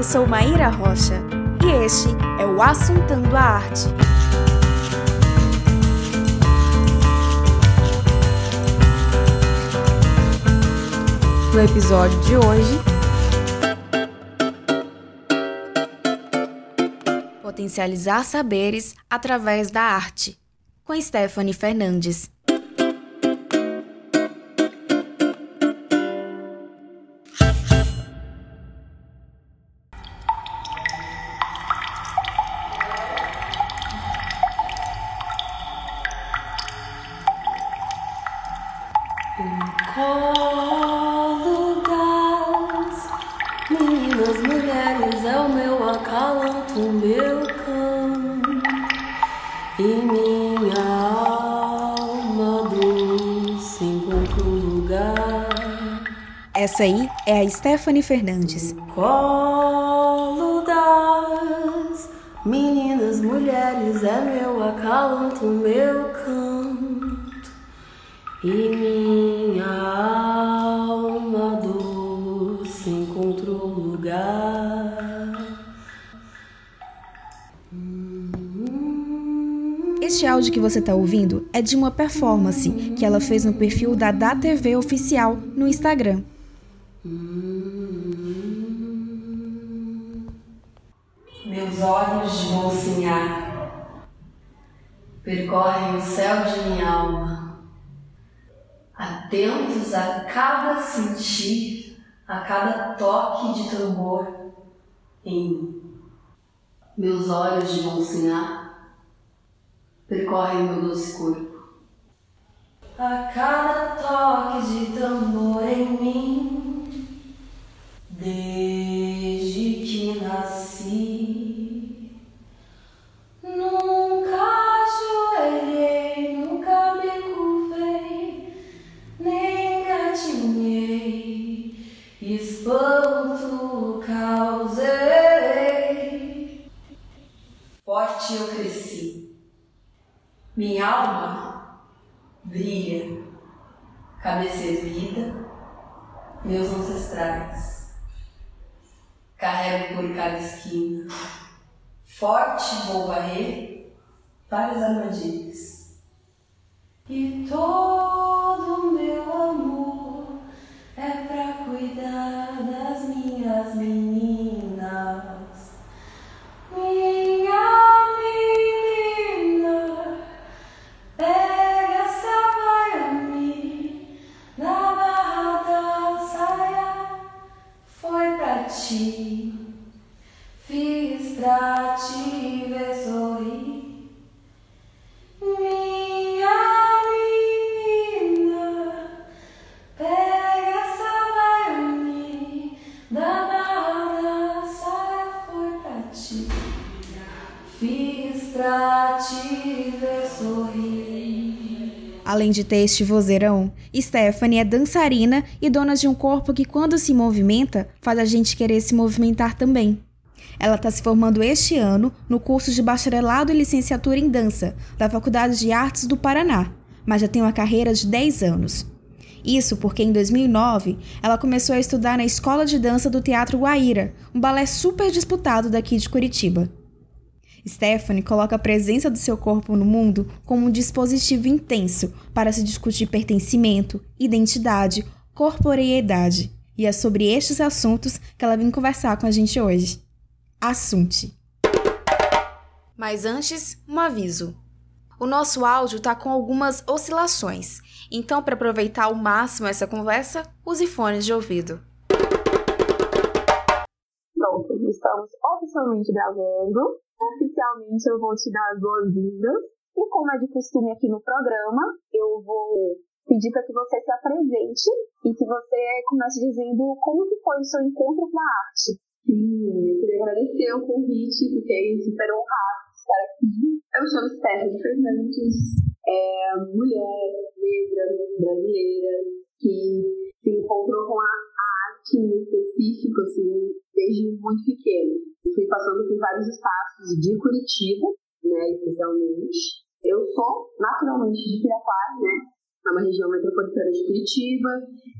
Eu sou Maíra Rocha e este é o Assuntando a Arte. No episódio de hoje, potencializar saberes através da arte, com Stephanie Fernandes. Stephanie Fernandes. Colo das meninas, mulheres, é meu acalanto, meu canto e minha alma doce encontrou lugar. Este áudio que você está ouvindo é de uma performance que ela fez no perfil da DaTV Oficial no Instagram. Mocinhar percorrem o céu de minha alma, atentos a cada sentir, a cada toque de tambor em mim. Meus olhos de mocinhar percorrem meu doce corpo. A cada toque de tambor em mim, desde Forte eu cresci, minha alma brilha, cabeça erguida, meus ancestrais. Carrego por cada esquina, forte vou varrer várias armadilhas. E todo meu amor é pra cuidar das minhas meninas. Ti, fiz pra ver sorrir. Além de ter este vozeirão, Stephanie é dançarina e dona de um corpo que, quando se movimenta, faz a gente querer se movimentar também. Ela está se formando este ano no curso de bacharelado e licenciatura em dança da Faculdade de Artes do Paraná, mas já tem uma carreira de 10 anos. Isso porque em 2009 ela começou a estudar na Escola de Dança do Teatro Guaíra, um balé super disputado daqui de Curitiba. Stephanie coloca a presença do seu corpo no mundo como um dispositivo intenso para se discutir pertencimento, identidade, corporeidade. E é sobre estes assuntos que ela vem conversar com a gente hoje. Assunte. Mas antes, um aviso. O nosso áudio está com algumas oscilações, então para aproveitar ao máximo essa conversa, use fones de ouvido. Pronto, estamos oficialmente gravando. Oficialmente eu vou te dar as boas-vindas. E como é de costume aqui no programa, eu vou pedir para que você se apresente e que você comece dizendo como que foi o seu encontro com a arte. Sim, eu queria agradecer o convite, fiquei super honrada estar aqui. Eu me chamo Stephanie Fernandes, é mulher negra brasileira que se encontrou com a arte em específico, assim, desde muito pequeno. Eu fui passando por vários espaços de Curitiba, né, especialmente. Eu sou naturalmente de Piraquara, né, é uma região metropolitana de Curitiba,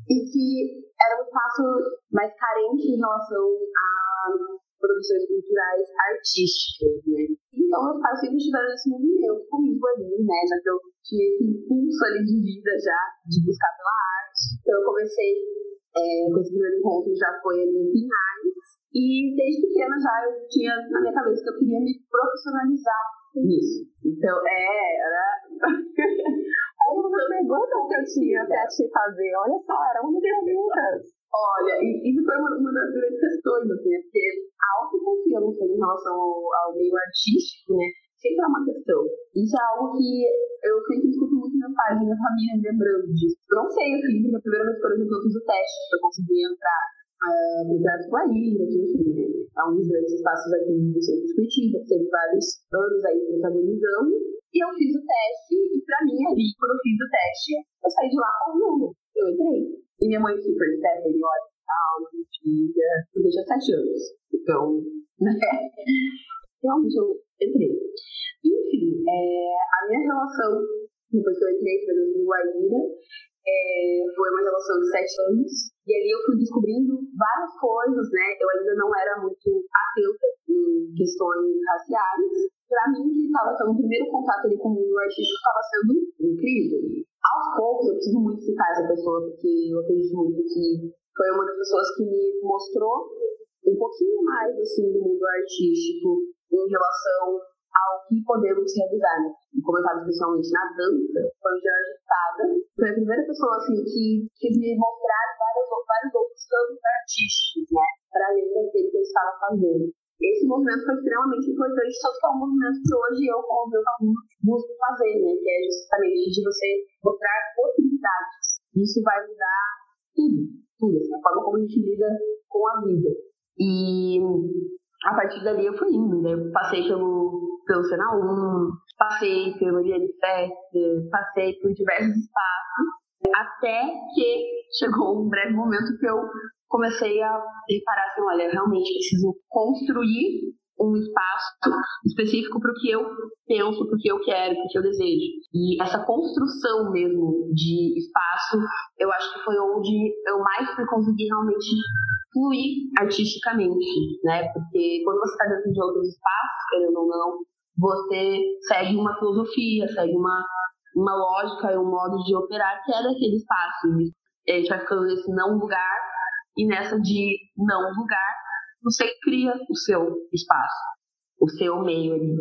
e que era um espaço mais carente em relação a produções culturais artísticas, né? Então, meus pais sempre estiveram nesse movimento comigo ali, né? Já que eu tinha esse impulso ali de vida já, de buscar pela arte. Então, eu comecei é, com esse primeiro encontro, já foi ali em Pinhais. E desde pequena já eu tinha na minha cabeça que eu queria me profissionalizar nisso. Então, é, era. era uma das perguntas que eu tinha pra te fazer. Olha só, era uma das perguntas. Olha, isso foi uma, uma das grandes questões, assim, né? porque a autoconfiança em relação ao, ao, meio artístico, né, sempre é uma questão. Isso é algo que eu sempre escuto muito meus pais e minha família lembrando disso. Eu não sei, eu fiz, a primeira vez, por exemplo, eu fiz o teste para conseguir entrar uh, no Teatro Guaíra, que enfim, né, é um dos grandes espaços aqui do centro de Curitiba, teve vários anos aí protagonizando, e eu fiz o teste, e pra mim ali, quando eu fiz o teste, eu saí de lá com o número, eu entrei. E minha mãe super Stephanie, olha, calma, filha, eu tinha sete anos. Então, né? Realmente eu entrei. Enfim, é, a minha relação, depois que eu entrei no Guaíra, é, foi uma relação de sete anos. E ali eu fui descobrindo várias coisas, né? Eu ainda não era muito atenta em questões raciais. Para mim, que estava tendo o primeiro contato ali com o mundo artístico, estava sendo incrível aos poucos, eu preciso muito citar essa pessoa, porque eu acredito muito que foi uma das pessoas que me mostrou um pouquinho mais assim, do mundo artístico em relação ao que podemos realizar. Né? Como eu estava especialmente na dança, foi o Jorge Sada. Foi a primeira pessoa assim, que quis me mostrar vários, vários outros campos artísticos, né? para além daquele que eu estava fazendo. Esse movimento foi extremamente importante, só que é um movimento que hoje eu, como meus alunos, busco fazer, né? Que é justamente de você mostrar possibilidades. Isso vai mudar tudo, tudo, assim, a forma como a gente lida com a vida. E a partir dali eu fui indo, né? Passei pelo, pelo Sena 1, passei pelo Fest, passei por diversos espaços, até que chegou um breve momento que eu comecei a reparar assim, olha, eu realmente preciso construir um espaço específico para o que eu penso, para o que eu quero, para o que eu desejo. E essa construção mesmo de espaço, eu acho que foi onde eu mais fui conseguir realmente fluir artisticamente, né? Porque quando você está dentro de outros espaços, querendo ou não, você segue uma filosofia, segue uma, uma lógica e um modo de operar que é daquele espaço. E a gente vai ficando nesse não lugar e nessa de não lugar, você cria o seu espaço, o seu meio ali.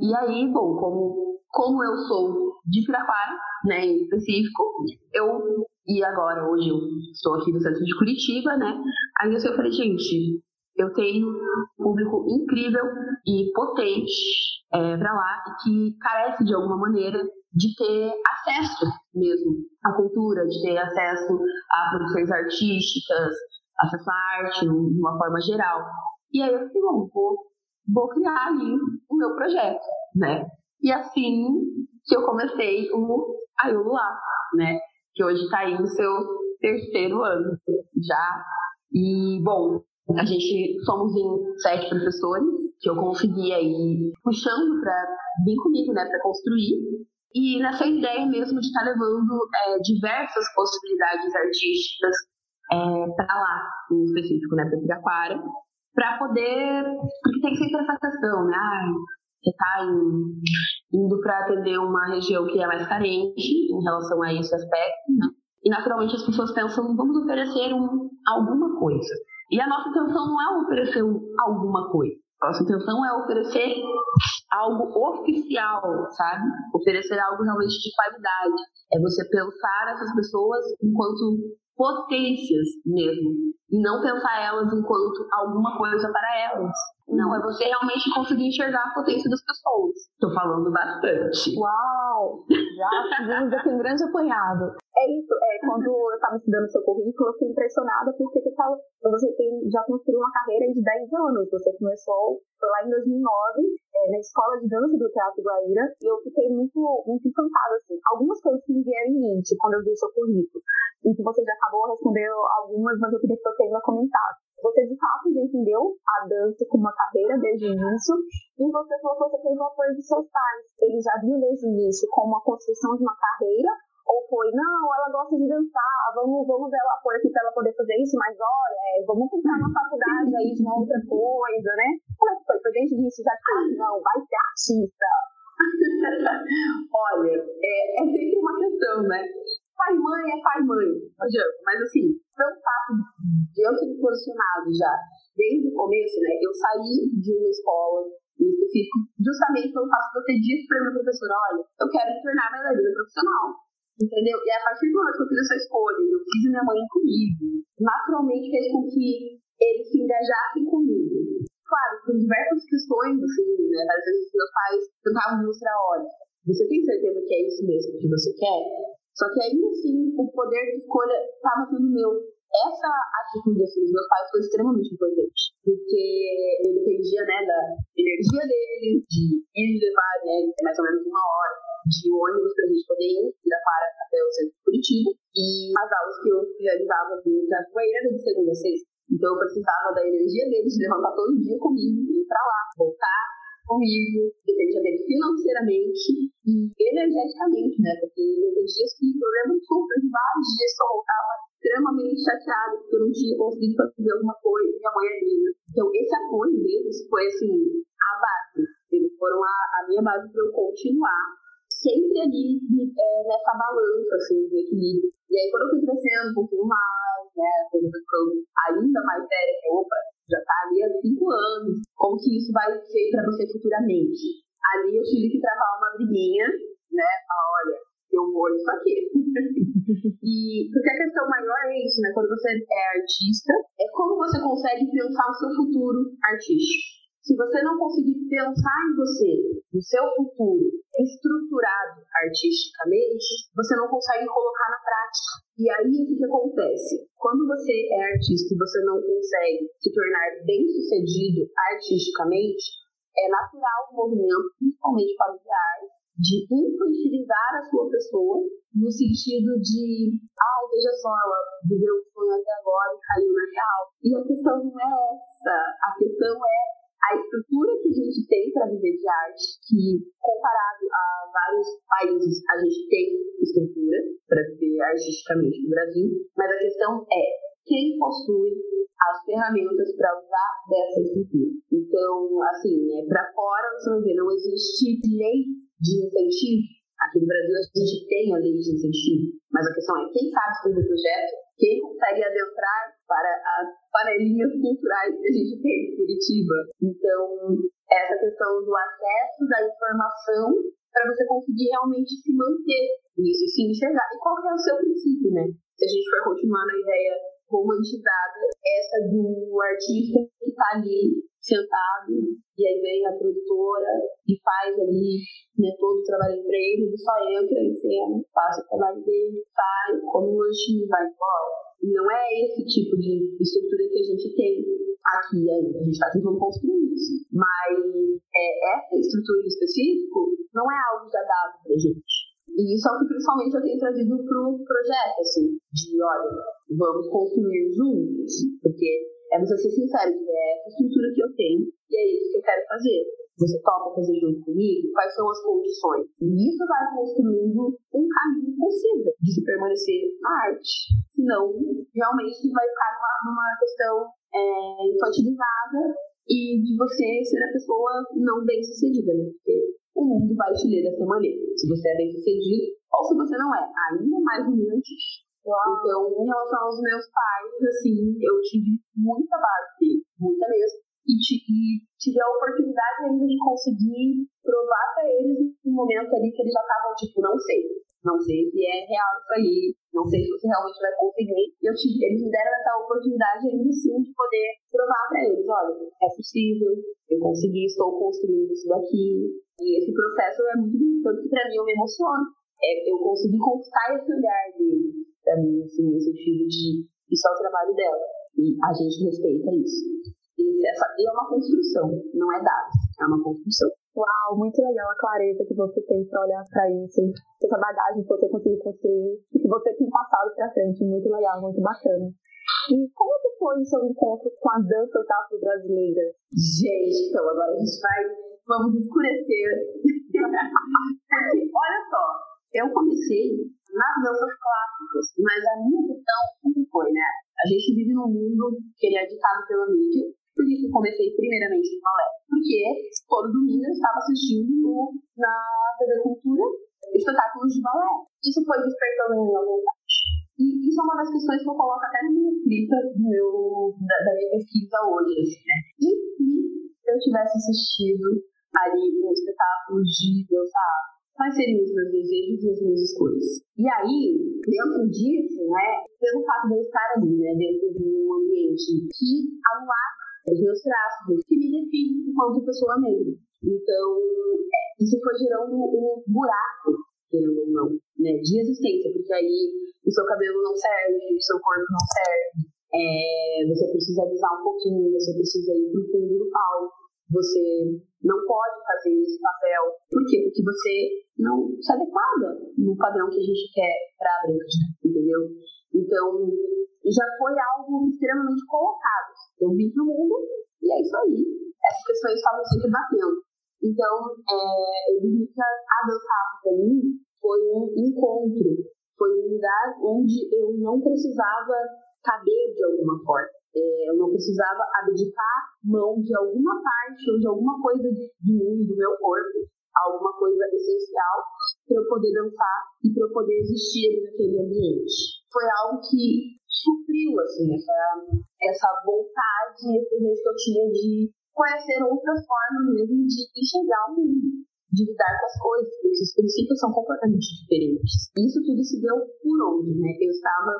E aí, bom, como, como eu sou de Piraquara, né, em específico, eu, e agora, hoje eu estou aqui no centro de Curitiba, né, aí eu falei, gente, eu tenho um público incrível e potente é, para lá e que carece de alguma maneira de ter acesso mesmo à cultura, de ter acesso a produções artísticas, acesso à arte de uma forma geral. E aí eu falei, bom, vou, vou criar ali o meu projeto, né? E assim que eu comecei o Aiolo lá, né? Que hoje está aí no seu terceiro ano já. E, bom, a gente somos em sete professores, que eu consegui aí puxando para vir comigo, né, para construir. E nessa ideia mesmo de estar tá levando é, diversas possibilidades artísticas é, para lá, em específico, né, para Piraquara, para poder. Porque tem sempre essa questão, né? Ah, você está indo para atender uma região que é mais carente em relação a esse aspecto, né? E naturalmente as pessoas pensam, vamos oferecer um, alguma coisa. E a nossa intenção não é oferecer um, alguma coisa. A nossa intenção é oferecer algo oficial, sabe? Oferecer algo realmente de qualidade. É você pensar essas pessoas enquanto potências mesmo. E não pensar elas enquanto alguma coisa para elas. Não, é você realmente conseguir enxergar a potência das pessoas. Tô falando bastante. Uau! Já fizemos aqui um grande apanhado. É isso, é, quando eu estava estudando seu currículo, eu fiquei impressionada porque você, fala, você tem, já construiu uma carreira de 10 anos. Você começou, foi lá em 2009, é, na escola de dança do Teatro Guaíra, e eu fiquei muito, muito encantada, assim. Algumas coisas que me vieram em mente quando eu vi o seu currículo, e que você já acabou respondendo algumas, mas eu queria que você ainda comentasse. Você de fato já entendeu a dança como uma carreira desde o início, e você falou que você teve o apoio de seus pais. Eles já viam desde o início como a construção de uma carreira, Ou foi, não, ela gosta de dançar, vamos, vamos ver o apoio aqui para ela poder fazer isso, mas olha, é, vamos comprar uma faculdade aí de uma outra coisa, né? Como é que foi? Foi desde o início já tipo, não, vai ser artista. olha, é, é sempre uma questão, né? Pai e mãe é pai e mãe, não adianta. Mas assim, pelo fato de eu ter me posicionado já desde o começo, né? Eu saí de uma escola em específico, justamente pelo fato de eu ter dito para minha professora, olha, eu quero me tornar bailarina profissional. Entendeu? E a partir do momento que eu fiz essa escolha, eu fiz minha mãe comigo, naturalmente fez com que eles se engajassem comigo. Claro, por diversas questões, assim, né? Às vezes meus pais tentavam mostrar, olha, você tem certeza que é isso mesmo que você quer? Só que ainda assim, o poder de escolha estava sendo meu. Essa atitude assim, dos meus pais foi extremamente importante, porque eu dependia né, da energia deles, de ir levar né, mais ou menos uma hora de ônibus para a gente poder ir da até o centro de Curitiba. E as aulas que eu realizava no Capoeira era de segunda a sexta. Então eu precisava da energia deles de levantar todo dia comigo, ir para lá, voltar comigo, dependia dele financeiramente e energeticamente, né? Porque eu dias que eu lembro super vários dias que eu voltava extremamente chateada porque eu não tinha conseguido fazer alguma coisa e minha mãe ali. Né? Então esse apoio deles foi assim, a base. Eles foram a, a minha base para eu continuar sempre ali é, nessa balança, assim, de equilíbrio. E aí, quando eu fui crescendo um pouquinho mais, né, coisa foi ficando ainda mais séria, que opa, já tá ali há cinco anos, como que isso vai ser para você futuramente? Ali eu tive que travar uma briguinha, né, falar, olha, eu vou isso aqui. e porque a questão maior é isso, né, quando você é artista, é como você consegue pensar o seu futuro artístico. Se você não conseguir pensar em você, no seu futuro, estruturado artisticamente, você não consegue colocar na prática. E aí o que, que acontece? Quando você é artista e você não consegue se tornar bem sucedido artisticamente, é natural o movimento, principalmente familiar, de infantilizar a sua pessoa no sentido de, ah, veja só, ela viveu o sonho até agora e caiu na real. E a questão não é essa. A questão é a estrutura que a gente tem para viver de arte, que comparado a vários países, a gente tem estrutura para viver artisticamente no Brasil, mas a questão é quem possui as ferramentas para usar dessa estrutura. Então, assim, é, para fora você vai ver, não existe lei de incentivo. Aqui no Brasil a gente tem a lei de incentivo, mas a questão é quem sabe escrever projeto, quem consegue adentrar para as panelinhas culturais que a gente tem em Curitiba. Então, essa questão do acesso da informação para você conseguir realmente se manter nisso e se enxergar. E qual é o seu princípio, né? Se a gente for continuar na ideia romantizada, essa do artista que está ali sentado, e aí vem a produtora e faz ali né, todo o trabalho para ele, ele só entra em cena, faz o trabalho dele, sai, come um lanchinho, vai embora. Não é esse tipo de estrutura que a gente tem aqui ainda. A gente está tentando construir isso. Mas é, essa estrutura em específico não é algo já dado para a gente. E isso é o que principalmente eu tenho trazido para o projeto, assim, de olha, vamos construir juntos, porque é você ser sincero, é essa estrutura que eu tenho e é isso que eu quero fazer. Você topa fazer junto comigo? Quais são as condições? E isso vai construindo um caminho possível de se permanecer na arte. Senão, realmente vai ficar numa, numa questão é, infantilizada e de você ser a pessoa não bem sucedida, né? Porque o mundo vai te ler dessa maneira. Se você é bem sucedido ou se você não é. Ainda mais humilde. Então, em relação aos meus pais, assim, eu tive muita base, muita mesmo e, tive a oportunidade ainda de conseguir provar para eles no momento ali que eles já estavam tipo, não sei, não sei se é real isso aí, não sei se você realmente vai conseguir. E eu tive, eles me deram essa oportunidade ainda sim de poder provar para eles, olha, é possível, eu consegui, estou construindo isso daqui. E esse processo é muito que para mim eu me emociono. É, eu consegui conquistar esse olhar dele, para mim, assim, no sentido de isso é o trabalho dela. E a gente respeita isso. Essa é uma construção, não é dado, é uma construção. Uau, muito legal a clareza que você tem para olhar para isso, essa bagagem que você conseguiu construir e que você tem passado para frente, muito legal, muito bacana. E como que foi o seu encontro com a dança afro brasileira? Gente, então agora a gente vai, vamos escurecer. Olha só, eu comecei nas danças clássicas. Mas a minha questão foi, né? A gente vive num mundo que ele é ditado pela mídia. Por isso eu comecei primeiramente no balé. Porque todo domingo eu estava assistindo na TV Cultura espetáculos de balé. Isso foi despertando em minha vontade. E isso é uma das questões que eu coloco até na minha escrita do meu, da, da minha pesquisa hoje. Assim, né? E se eu tivesse assistido ali um espetáculo de dançar quais seriam os meus desejos e as minhas escolhas. E aí, dentro disso, né, pelo fato de eu estar ali, né, dentro de um ambiente que anuava os meus traços, que me define enquanto pessoa negra. Então, é, isso foi gerando um buraco, querendo ou não, né, de existência, porque aí o seu cabelo não serve, o seu corpo não serve, é, você precisa alisar um pouquinho, você precisa ir pro fundo do palco, você não pode fazer esse papel. Por quê? Porque você não se adequada no padrão que a gente quer para a entendeu? Então, já foi algo extremamente colocado. Eu vim pro mundo e é isso aí. Essas questões estavam sempre batendo. Então, é, eu digo que a dança para mim foi um encontro, foi um lugar onde eu não precisava caber de alguma forma. É, eu não precisava abdicar mão de alguma parte ou de alguma coisa de, de mim, do meu corpo, alguma coisa essencial para eu poder dançar e para eu poder existir naquele ambiente. Foi algo que supriu assim essa essa vontade, esse desejo que eu tinha de conhecer outras formas mesmo de enxergar o mundo, de lidar com as coisas, porque os princípios são completamente diferentes. Isso tudo se deu por onde, né? Eu estava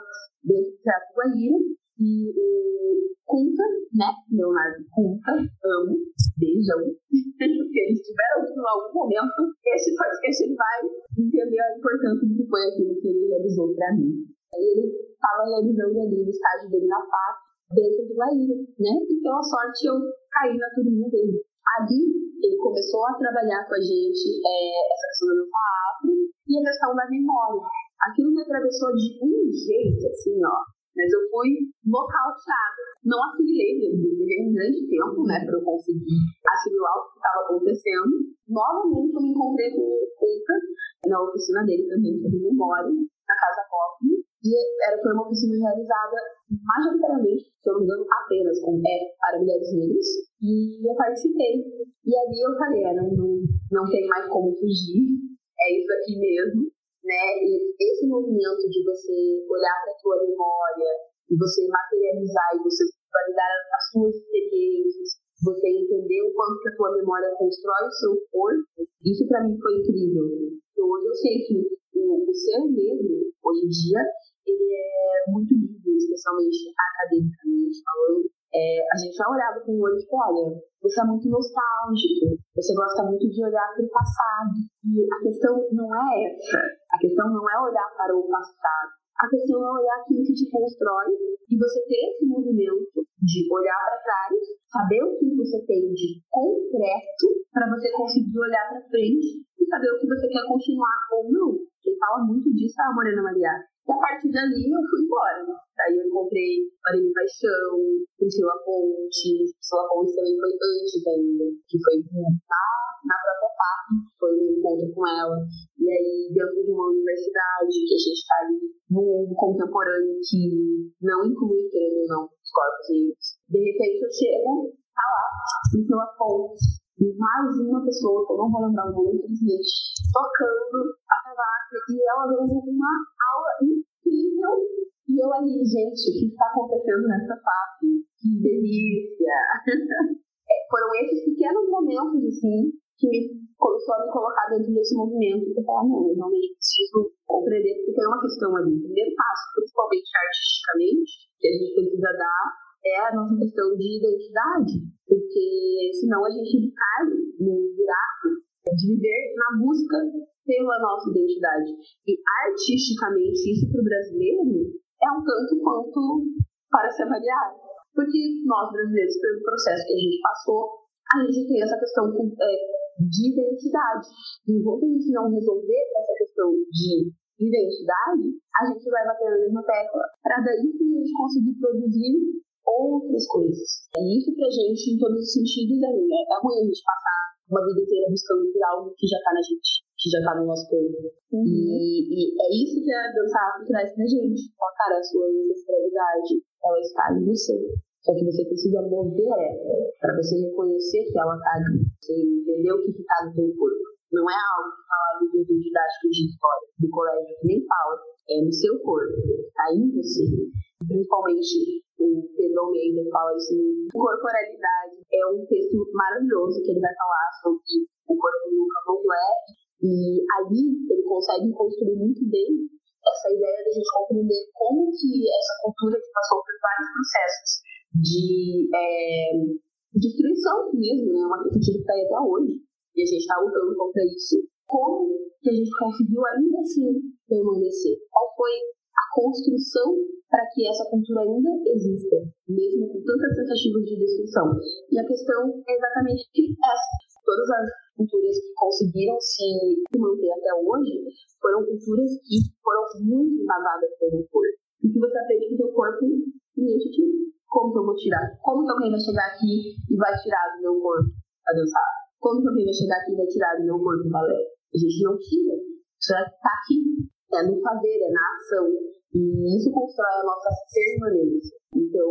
dentro do Teatro Guaíra, e o Kunta, né? Leonardo Kunta, amo, beijão. Se eles tiveram em algum momento, esse podcast ele vai entender a importância do que foi aquilo que ele realizou para mim. Ele estava realizando ali o estágio dele na FAP, dentro do Guaíra, né? Então, a sorte, eu caí na turminha dele. Ali, ele começou a trabalhar com a gente é, essa questão do afro e a questão da memória. Aquilo me atravessou de um jeito, assim, ó, mas eu fui nocauteada. Não assimilei levei um grande tempo, né, para eu conseguir assimilar o que estava acontecendo. Novamente eu me encontrei com o Conta, na oficina dele também sobre memória, na Casa Pop. E era, foi uma oficina realizada majoritariamente, se eu não me engano, apenas com é, para mulheres negras. E eu participei. E ali eu falei, é, não, não, tem mais como fugir, é isso aqui mesmo né? E esse movimento de você olhar para a tua memória e você materializar e você validar as suas experiências, você entender o quanto que a tua memória constrói o seu corpo, isso para mim foi incrível. Porque hoje eu sei que o, o ser negro, hoje em dia, ele é muito livre, especialmente academicamente falando, é, a gente vai olhar com o olho tipo, olha, você é muito nostálgico, você gosta muito de olhar para o passado. E a questão não é essa. A questão não é olhar para o passado. A questão é olhar aquilo que te constrói e você ter esse movimento de olhar para trás, saber o que você tem de concreto para você conseguir olhar para frente e saber o que você quer continuar ou não. Quem fala muito disso é a Morena Maria. E a partir dali eu fui embora. Daí eu encontrei Marina Paixão, Priscila Ponte. Priscila Ponte também foi antes ainda, que foi na, na própria FAP, foi um encontro com ela. E aí, dentro de uma universidade, que a gente está ali no mundo contemporâneo que não inclui, querendo ou não, os corpos negros. De repente eu chego, tá lá, Priscila Ponte, mais uma pessoa, que eu não vou lembrar o nome, infelizmente, tocando a cavaca e ela dando uma aula incrível. E eu ali, gente, o que está acontecendo nessa FAP? Que delícia! é, foram esses pequenos momentos, assim, que me começou a me colocar dentro desse movimento e falar, não, eu realmente preciso compreender, porque tem uma questão ali. O primeiro passo, principalmente artisticamente, que a gente precisa dar é a nossa questão de identidade, porque senão a gente cai num buraco de viver na busca pela nossa identidade. E artisticamente, isso para o brasileiro é um tanto quanto para se avaliar. Porque nós brasileiros, pelo processo que a gente passou, a gente tem essa questão é, de identidade. Enquanto a gente não resolver essa questão de identidade, a gente vai bater na mesma tecla para daí a gente conseguir produzir outras coisas. E isso pra gente, em todos os sentidos, é ruim. É ruim a gente passar uma vida inteira buscando por algo que já tá na gente, que já tá no nosso corpo. Uhum. E, e é isso que a dança afro traz pra gente. Fala, cara, a sua ancestralidade, ela está em você. Só que você precisa mover ela para você reconhecer que ela tá ali. Você entender o que está no seu corpo. Não é algo que fala do livro didático de história do colégio que nem fala. É no seu corpo. Tá em você. Principalmente o Pedro Almeida fala isso no Corporalidade. É um texto maravilhoso que ele vai falar sobre o corpo do candomblé. E ali ele consegue construir muito bem essa ideia de a gente compreender como que essa cultura que passou por vários processos de é, destruição mesmo, né? Uma cultura que está aí até hoje. E a gente está lutando contra isso. Como que a gente conseguiu ainda assim permanecer? Qual foi a construção para que essa cultura ainda exista, mesmo com tantas tentativas de destruição? E a questão é exatamente essa. Todas as culturas que conseguiram se manter até hoje foram culturas que foram muito invadadas pelo corpo. E que você aprende com o seu corpo, ninguém te tira. Como que eu vou tirar? Como que alguém vai chegar aqui e vai tirar do meu corpo a dançar? Como que alguém vai chegar aqui e vai tirar do meu corpo o balé? A gente não tira. Isso está aqui. É no fazer, é na ação. E isso constrói a nossa permanência. Então,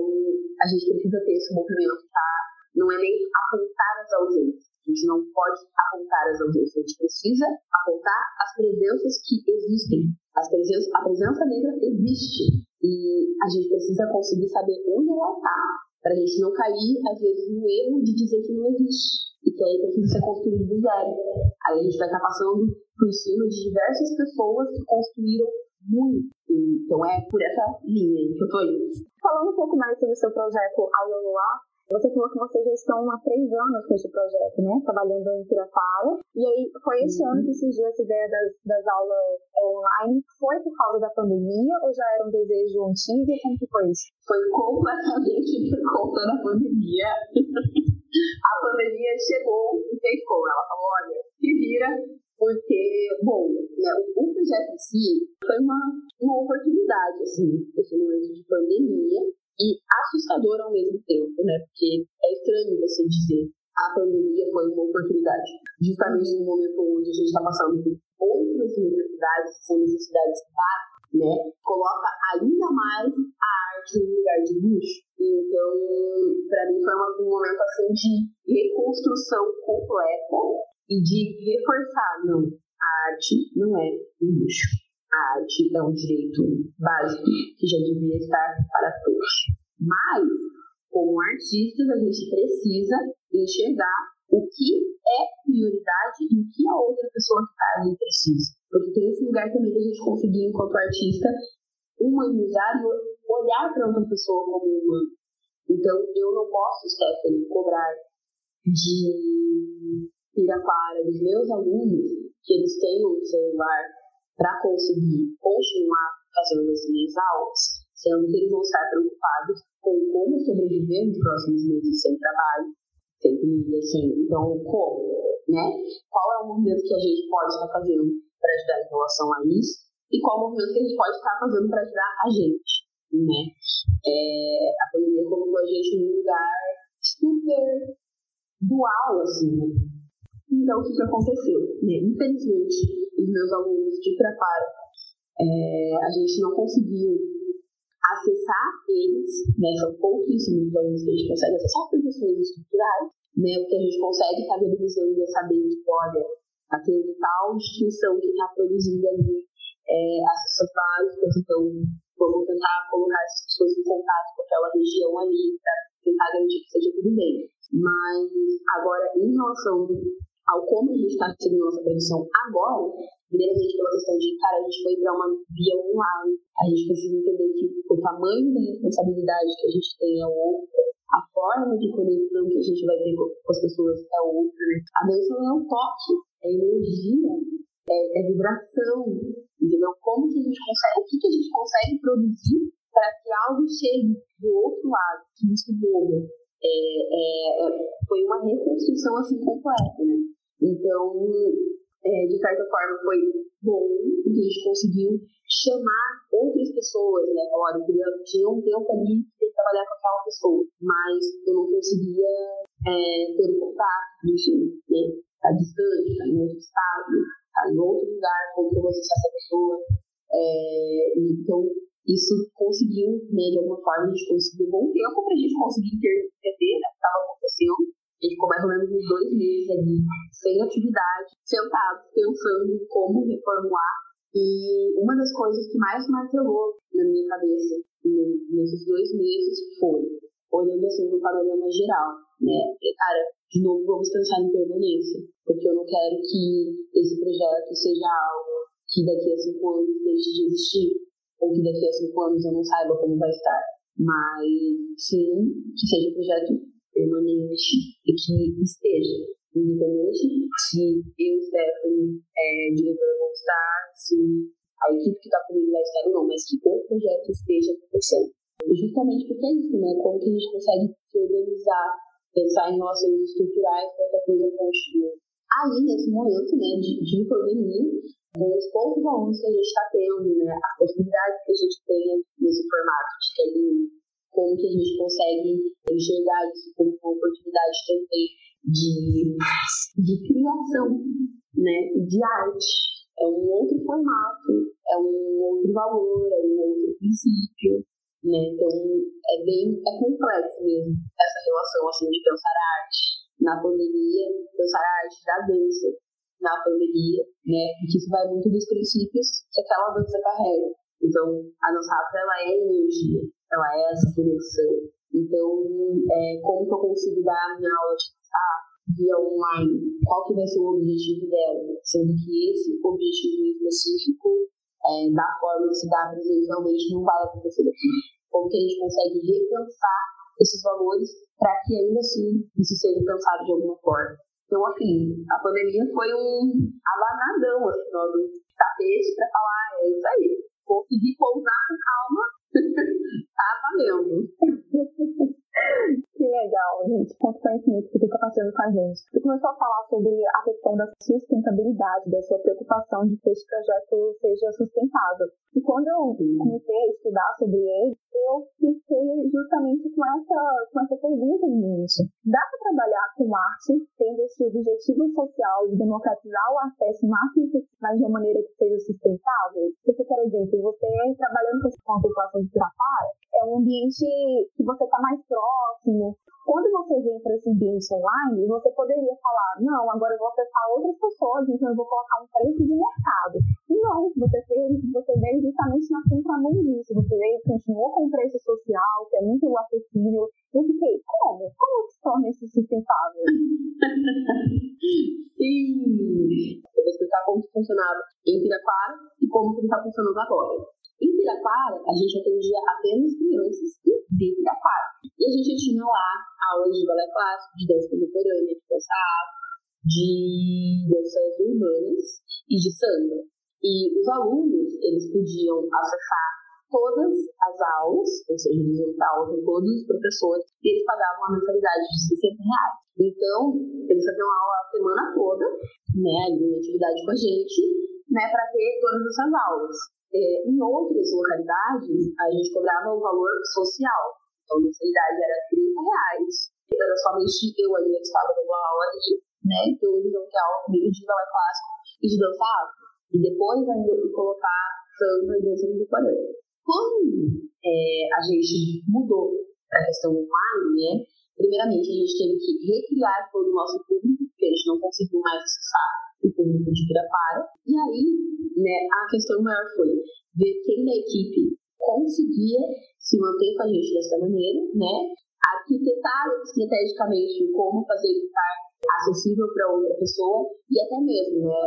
a gente precisa ter esse movimento, tá? Não é nem apontar as ausências. A gente não pode apontar as ausências. A gente precisa apontar as presenças que existem. As presenças, a presença negra existe. E a gente precisa conseguir saber onde ela está. Para a gente não cair, às vezes, no erro de dizer que não existe. E que aí precisa ser construído do zero. Aí a gente vai estar passando por cima de diversas pessoas que construíram muito. Então é por essa linha que eu tô indo. Falando um pouco mais sobre o seu projeto Aloloá, você falou que vocês já estão há três anos com esse projeto, né? Trabalhando em Pirapara. E aí, foi esse Uhum. ano que surgiu essa ideia das, das aulas online. Foi por causa da pandemia ou já era um desejo antigo? Como que foi isso? Foi completamente por conta da pandemia. a pandemia chegou e fez como? Ela falou, olha, se vira, porque, bom, né, o, o projeto em si foi uma, uma oportunidade, assim, esse momento de pandemia, e assustador ao mesmo tempo, né? Porque é estranho você dizer a pandemia foi uma oportunidade. Justamente no momento onde a gente está passando por outras necessidades, que são necessidades básicas, né? Coloca ainda mais a arte no lugar de luxo. Então, para mim foi um momento assim de reconstrução completa e de reforçar, não, a arte não é um luxo. A arte é um direito básico que já devia estar para todos. Mas, como artistas, a gente precisa enxergar o que é prioridade e o que a outra pessoa que está ali precisa. Porque tem esse lugar também da gente conseguir, enquanto artista, humanizar e olhar para outra pessoa como humano. Então, eu não posso, Stephanie, cobrar de Pirapara, dos meus alunos, que eles tenham um celular para conseguir continuar fazendo as minhas aulas, sendo que eles vão estar preocupados com como sobreviver nos próximos meses sem trabalho, sem comida, sem. Então, como? Né? Qual é o movimento que a gente pode estar fazendo para ajudar em relação a isso? E qual o movimento que a gente pode estar fazendo para ajudar a gente? Né? É, a pandemia colocou a gente num lugar super dual, assim, né? Então, o que, aconteceu? Né? Infelizmente, os meus alunos de preparo, é, a gente não conseguiu acessar eles, né? São pouquíssimos os alunos que a gente consegue acessar por questões estruturais, né? O que a gente consegue estar valorizando é saber que, olha, tá tendo tal instituição que está produzindo ali é, as cestas básicas, então vamos tentar colocar essas pessoas em contato com aquela região ali para tentar garantir que seja tudo bem. Mas agora, em relação ao como a gente está seguindo nossa produção agora, primeiramente pela questão de, cara, a gente foi para uma via online, a gente precisa entender que o tamanho da responsabilidade que a gente tem é outra, a forma de conexão que a gente vai ter com as pessoas é outra, né? A dança não é um toque, é energia, é, é vibração, entendeu? Como que a gente consegue, o que, que a gente consegue produzir para que algo chegue do outro lado, que isso mova. É, é, foi uma reconstrução assim completa, né? Então, é, de certa forma, foi bom, porque a gente conseguiu chamar outras pessoas, né? Falaram, eu queria, tinha um tempo ali que trabalhar com aquela pessoa, mas eu não conseguia é, ter um contato, enfim, né? Tá distante, tá em outro estado, tá em outro lugar, como que eu vou essa pessoa. É, então, isso conseguiu, né, de alguma forma, a gente conseguiu bom tempo para a gente conseguir entender né, o que estava acontecendo. A gente ficou mais ou menos uns dois meses ali, sem atividade, sentados, pensando em como reformular. E uma das coisas que mais martelou na minha cabeça nesses dois meses foi, olhando assim no panorama geral, né? Cara, de novo, vamos pensar em permanência, porque eu não quero que esse projeto seja algo que daqui a cinco anos deixe de existir ou que daqui a cinco anos eu não saiba como vai estar. Mas sim, que seja um projeto permanente e que esteja, independente se eu, Stephanie, é, diretora, vou estar, se a equipe que está comigo vai estar ou não, mas que o projeto esteja acontecendo. Justamente porque é isso, né? Como que a gente consegue se organizar, pensar em relações estruturais para que a coisa continue. Aí, nesse momento né, de, de pandemia, com os poucos alunos que a gente está tendo, né, a possibilidade que a gente tem nesse formato de TLI, como que a gente consegue enxergar isso como uma oportunidade também de, de criação, né, de arte. É um outro formato, é um outro valor, é um outro princípio, né? Então é bem é complexo mesmo essa relação assim de pensar a arte na pandemia, pensar a arte da dança, na pandemia, né? Porque isso vai muito dos princípios que aquela dança carrega. Então, a nossa afro, ela é energia, ela é essa conexão. Então, é, como que eu consigo dar a minha aula de dança via online? Qual que vai ser o objetivo dela? Sendo que esse objetivo específico, é, da forma que se dá presencialmente, não vai acontecer aqui. Como que a gente consegue repensar esses valores para que ainda assim isso seja pensado de alguma forma. Então, assim, a pandemia foi um abanadão, assim, ó, do tapete para falar, ah, é isso aí, consegui pousar com calma, tá valendo. Que legal, gente. Quanto conhecimento que tu está fazendo com a gente. Tu começou a falar sobre a questão da sustentabilidade, da sua preocupação de que esse projeto seja sustentável. E quando eu comecei a estudar sobre ele, eu fiquei justamente com essa, com essa pergunta em mente. Dá para trabalhar com arte tendo esse objetivo social de democratizar o acesso máximo mas de uma maneira que seja sustentável? Porque, por exemplo, você trabalhando com a população de Pirapara, um ambiente que você está mais próximo, quando você vem para esse ambiente online, você poderia falar, não, agora eu vou acessar outras pessoas, então eu vou colocar um preço de mercado. Não, você veio, você justamente na contramão disso. Você veio, continuou com um preço social, que é muito acessível. Eu fiquei, como? Como se torna isso sustentável? Sim! Eu vou explicar como que funcionava em Piraquara e como que está funcionando agora. Piraquara, a gente atendia apenas crianças de Piraquara. E a gente tinha lá aulas de balé clássico, de dança contemporânea, de dança afro, de danças urbanas e de samba. E os alunos, eles podiam acessar todas as aulas, ou seja, eles iam dar aula com todos os professores, e eles pagavam uma mensalidade de 60 reais. Então, eles faziam aula a semana toda, né, ali uma atividade com a gente, né, para ter todas essas aulas. É, em outras localidades, a gente cobrava o valor social, então, a mensalidade era 30 reais. Era somente eu ali estava dando aula ali, né? Então, eles vão ter aula comigo de balé clássico e de dança afro. E depois ainda eu colocar samba e dança contemporânea. Quando é, a gente mudou a questão online, né? Primeiramente, a gente teve que recriar todo o nosso público, porque a gente não conseguiu mais acessar o público de Pirapara. E aí, né, a questão maior foi ver quem da equipe conseguia se manter com a gente dessa maneira, né? Arquitetar estrategicamente como fazer estar acessível para outra pessoa e até mesmo, né?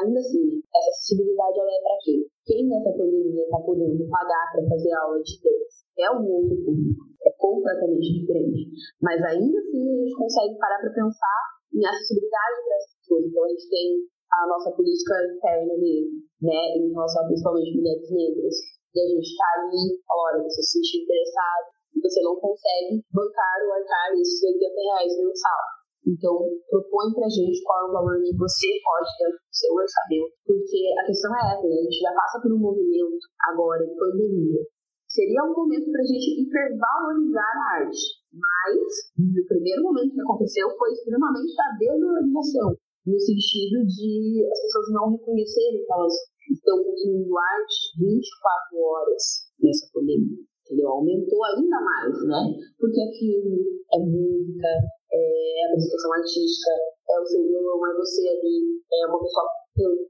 Ainda assim, essa acessibilidade ela é para quem? Quem nessa pandemia está podendo pagar para fazer aula de dança? É um outro público, é completamente diferente. Mas ainda assim a gente consegue parar para pensar em acessibilidade para essas pessoas. Então a gente tem a nossa política interna mesmo, né? Em relação a principalmente mulheres negras e a gente está ali, olha, você se sente interessado e você não consegue bancar ou arcar esses 80 reais mensal. Então, propõe pra gente qual é o valor que você pode ter no seu orçamento. Porque a questão é essa, né? A gente já passa por um movimento agora de pandemia. Seria um momento pra gente hipervalorizar a arte. Mas, no primeiro momento que aconteceu, foi extremamente a desvalorização. No sentido de as pessoas não reconhecerem que elas estão consumindo arte 24 horas nessa pandemia entendeu? Aumentou ainda mais, né? Porque é filme, é música, é apresentação artística, é o seu violão, é você ali, é uma pessoa cantando,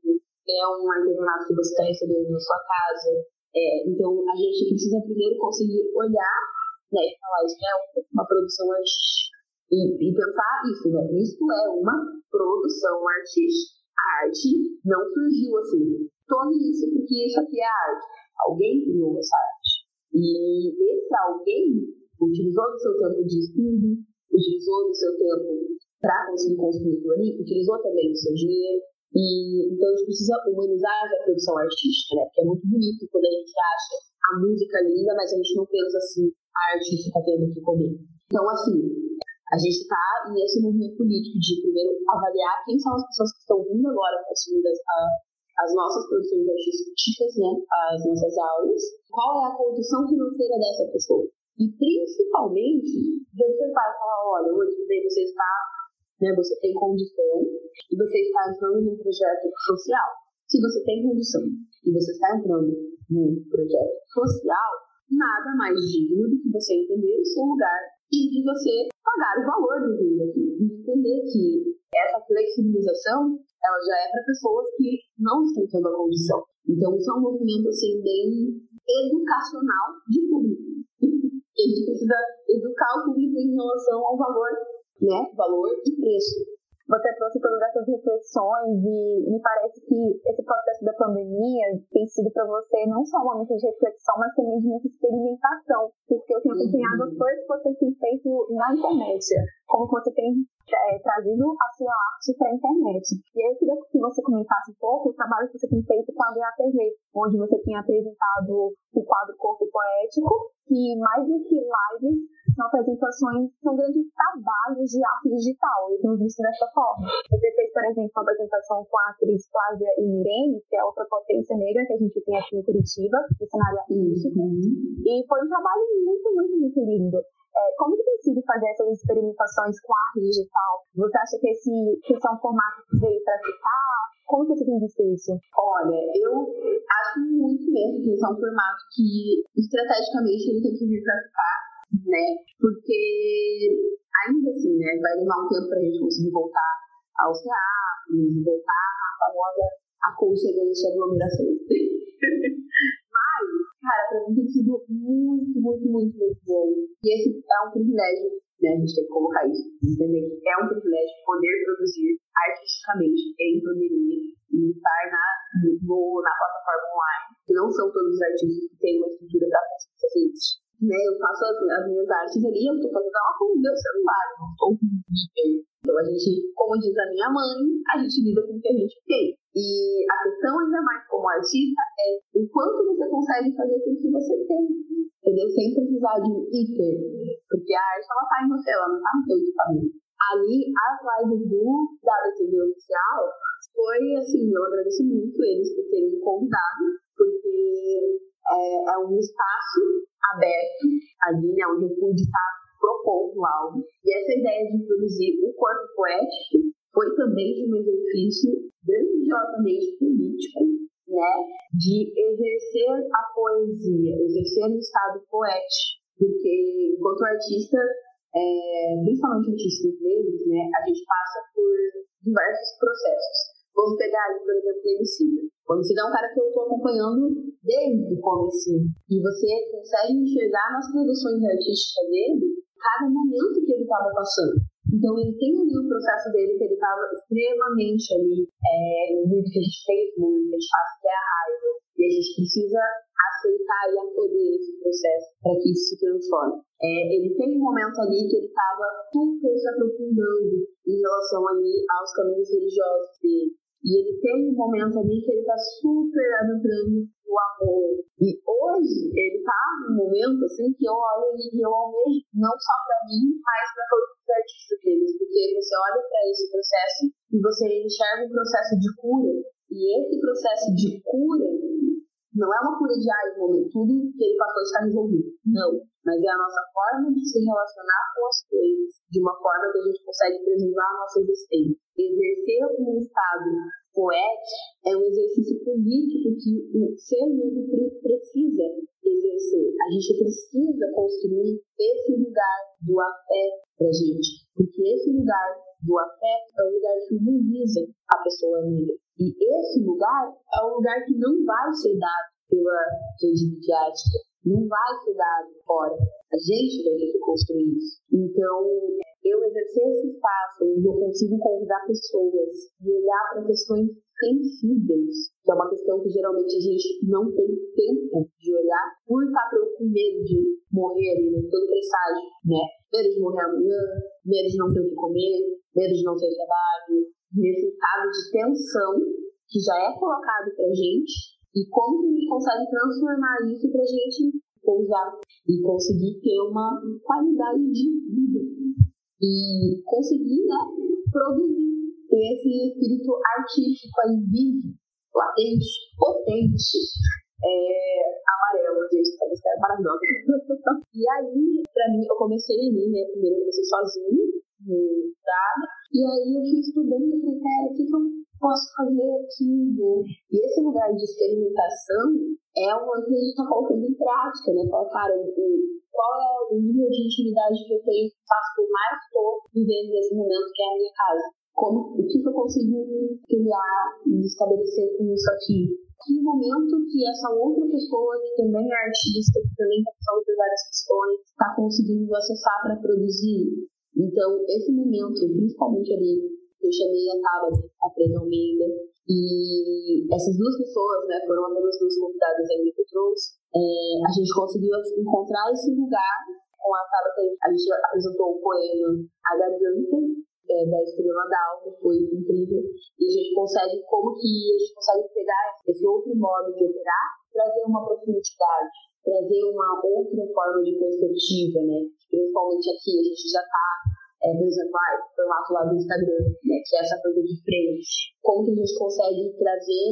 é um artesanato que você está recebendo na sua casa. É, então, a gente precisa primeiro conseguir olhar né, falar isso é uma produção artística. E, e pensar isso, né? Isso é uma produção artística. A arte não surgiu assim. Tome isso porque isso aqui é arte. Alguém criou essa arte. E esse alguém utilizou do seu tempo de estudo, utilizou do seu tempo para conseguir construir aquilo ali, utilizou também do seu dinheiro. E, então a gente precisa humanizar a produção artística, né? Porque é muito bonito quando a gente acha a música linda, mas a gente não pensa assim, a artista está tendo que comer. Então, assim, a gente está nesse movimento político de primeiro avaliar quem são as pessoas que estão vindo agora consumir as, as nossas produções artísticas, né, as nossas aulas, qual é a condição financeira dessa pessoa. E principalmente, você vai falar, olha, hoje você está, né, você tem condição e você está entrando num projeto social. Se você tem condição e você está entrando num projeto social, nada mais digno do que você entender o seu lugar e de você pagar o valor do dinheiro aqui. Entender que essa flexibilização ela já é para pessoas que não estão tendo a condição. Então, isso é um movimento assim, bem educacional de público. a gente precisa educar o público em relação ao valor, né? Valor e preço. Você trouxe todas essas reflexões e me parece que esse processo da pandemia tem sido para você não só um momento de reflexão, mas também de muita experimentação, porque eu tenho acompanhado as coisas que você tem feito na internet, como você tem é, trazido a sua arte para a internet. E aí eu queria que você comentasse um pouco o trabalho que você tem feito com a BATV, onde você tem apresentado o quadro Corpo Poético, que mais do que lives, são apresentações, são grandes trabalhos de arte digital, eu tenho visto dessa forma. Você fez, por exemplo, uma apresentação com a atriz Flávia Irene, que é outra potência negra que a gente tem aqui em Curitiba, no cenário artístico, uhum. e foi um trabalho muito, muito, muito lindo. É, como que tem sido fazer essas experimentações com arte digital? Você acha que esse, que esse é um formato que veio para ficar? Como que você tem visto isso? Olha, eu acho muito mesmo que esse é um formato que estrategicamente ele tem que vir para ficar né? Porque ainda assim, né, vai levar um tempo para a gente conseguir voltar aos teatros, voltar à famosa aconchegante aglomeração. Mas, cara, para mim tem sido muito, muito, muito, muito bom. E esse é um privilégio, né? A gente tem que colocar isso, entender que é um privilégio poder produzir artisticamente em pandemia e estar na, no, na plataforma online. Que não são todos os artistas que têm uma estrutura para fazer isso né? Eu faço as, as minhas artes ali, eu tô fazendo ela com o meu celular, não estou com o Então a gente, como diz a minha mãe, a gente lida com o que a gente tem. E a questão ainda mais como artista é o quanto você consegue fazer com o que você tem. Entendeu? Sem precisar de um hiper. Porque a arte ela tá em você, ela não tá no seu equipamento. Ali, as lives do da TV oficial foi assim, eu agradeço muito eles por terem me convidado, porque é, é um espaço aberto ali, né, onde eu pude estar propondo algo. E essa ideia de introduzir o corpo poético foi também um exercício grandiosamente político, né, de exercer a poesia, exercer o estado poético. Porque, enquanto artista, é, principalmente artistas negros, né, a gente passa por diversos processos. Vamos pegar por exemplo, o Emicida. O Emicida é um cara que eu estou acompanhando desde o começo. E você consegue enxergar nas produções artísticas dele cada momento que ele estava passando. Então ele tem ali o processo dele que ele estava extremamente ali, é, no vídeo que a gente fez muito, a gente faz que é a raiva. E a gente precisa aceitar e acolher esse processo para que isso se transforme. É, ele tem um momento ali que ele estava super se aprofundando em relação ali aos caminhos religiosos dele. E ele tem um momento ali que ele está super adentrando o amor. E hoje ele está num momento assim que eu olho e eu almejo não só para mim, mas para todos os artistas deles, porque você olha para esse processo e você enxerga um processo de cura, e esse processo de cura não é uma cura de ah, momento, tudo que ele passou está resolvido. Não. Mas é a nossa forma de se relacionar com as coisas, de uma forma que a gente consegue preservar a nossa existência. Exercer um estado poético é um exercício político que o ser negro precisa exercer. A gente precisa construir esse lugar do afeto para gente, porque esse lugar do afeto é o lugar que humaniza a pessoa negra. E esse lugar é um lugar que não vai ser dado pela rede midiática, não vai ser dado fora. A gente vai ter que construir isso. Então, eu exercer esse espaço onde eu consigo convidar pessoas e olhar para questões sensíveis, que é uma questão que geralmente a gente não tem tempo de olhar, por estar com medo de morrer ali, né, pelo presságio, né? Medo de morrer amanhã, medo de não ter o que comer, medo de não ter trabalho, nesse estado de tensão que já é colocado pra gente e como que a gente consegue transformar isso pra gente pousar e conseguir ter uma qualidade de vida e conseguir né, produzir esse espírito artístico aí vivo, latente, potente, é, amarelo, gente, essa é maravilhosa. e aí, pra mim, eu comecei ali, né, primeiro eu comecei sozinha, no dado, e aí eu fui estudando e falei, cara, o que, que eu posso fazer aqui, né? E esse lugar de experimentação é uma que a gente está colocando em prática, né? Fala, cara, qual é o nível de intimidade que eu tenho, faço que eu mais estou vivendo nesse momento, que é a minha casa? Como, o que, que eu consigo criar e estabelecer com isso aqui? Que momento que essa outra pessoa, que também é artista, que também está passando por várias questões, está conseguindo acessar para produzir? Então, esse momento, principalmente ali eu chamei a Tabata, a Preta Almeida, e essas duas pessoas, né, foram apenas duas convidadas ainda que eu trouxe, é, a gente conseguiu encontrar esse lugar com a Tabata, a gente apresentou o poema A Garganta, é, da Estrela d'Alva, foi incrível, e a gente consegue, como que a gente consegue pegar esse outro modo de operar, trazer uma profundidade, trazer uma outra forma de perspectiva, né, principalmente aqui, a gente já está é, por exemplo, ah, o formato lá do Instagram, né, que é essa coisa de frente. Como que a gente consegue trazer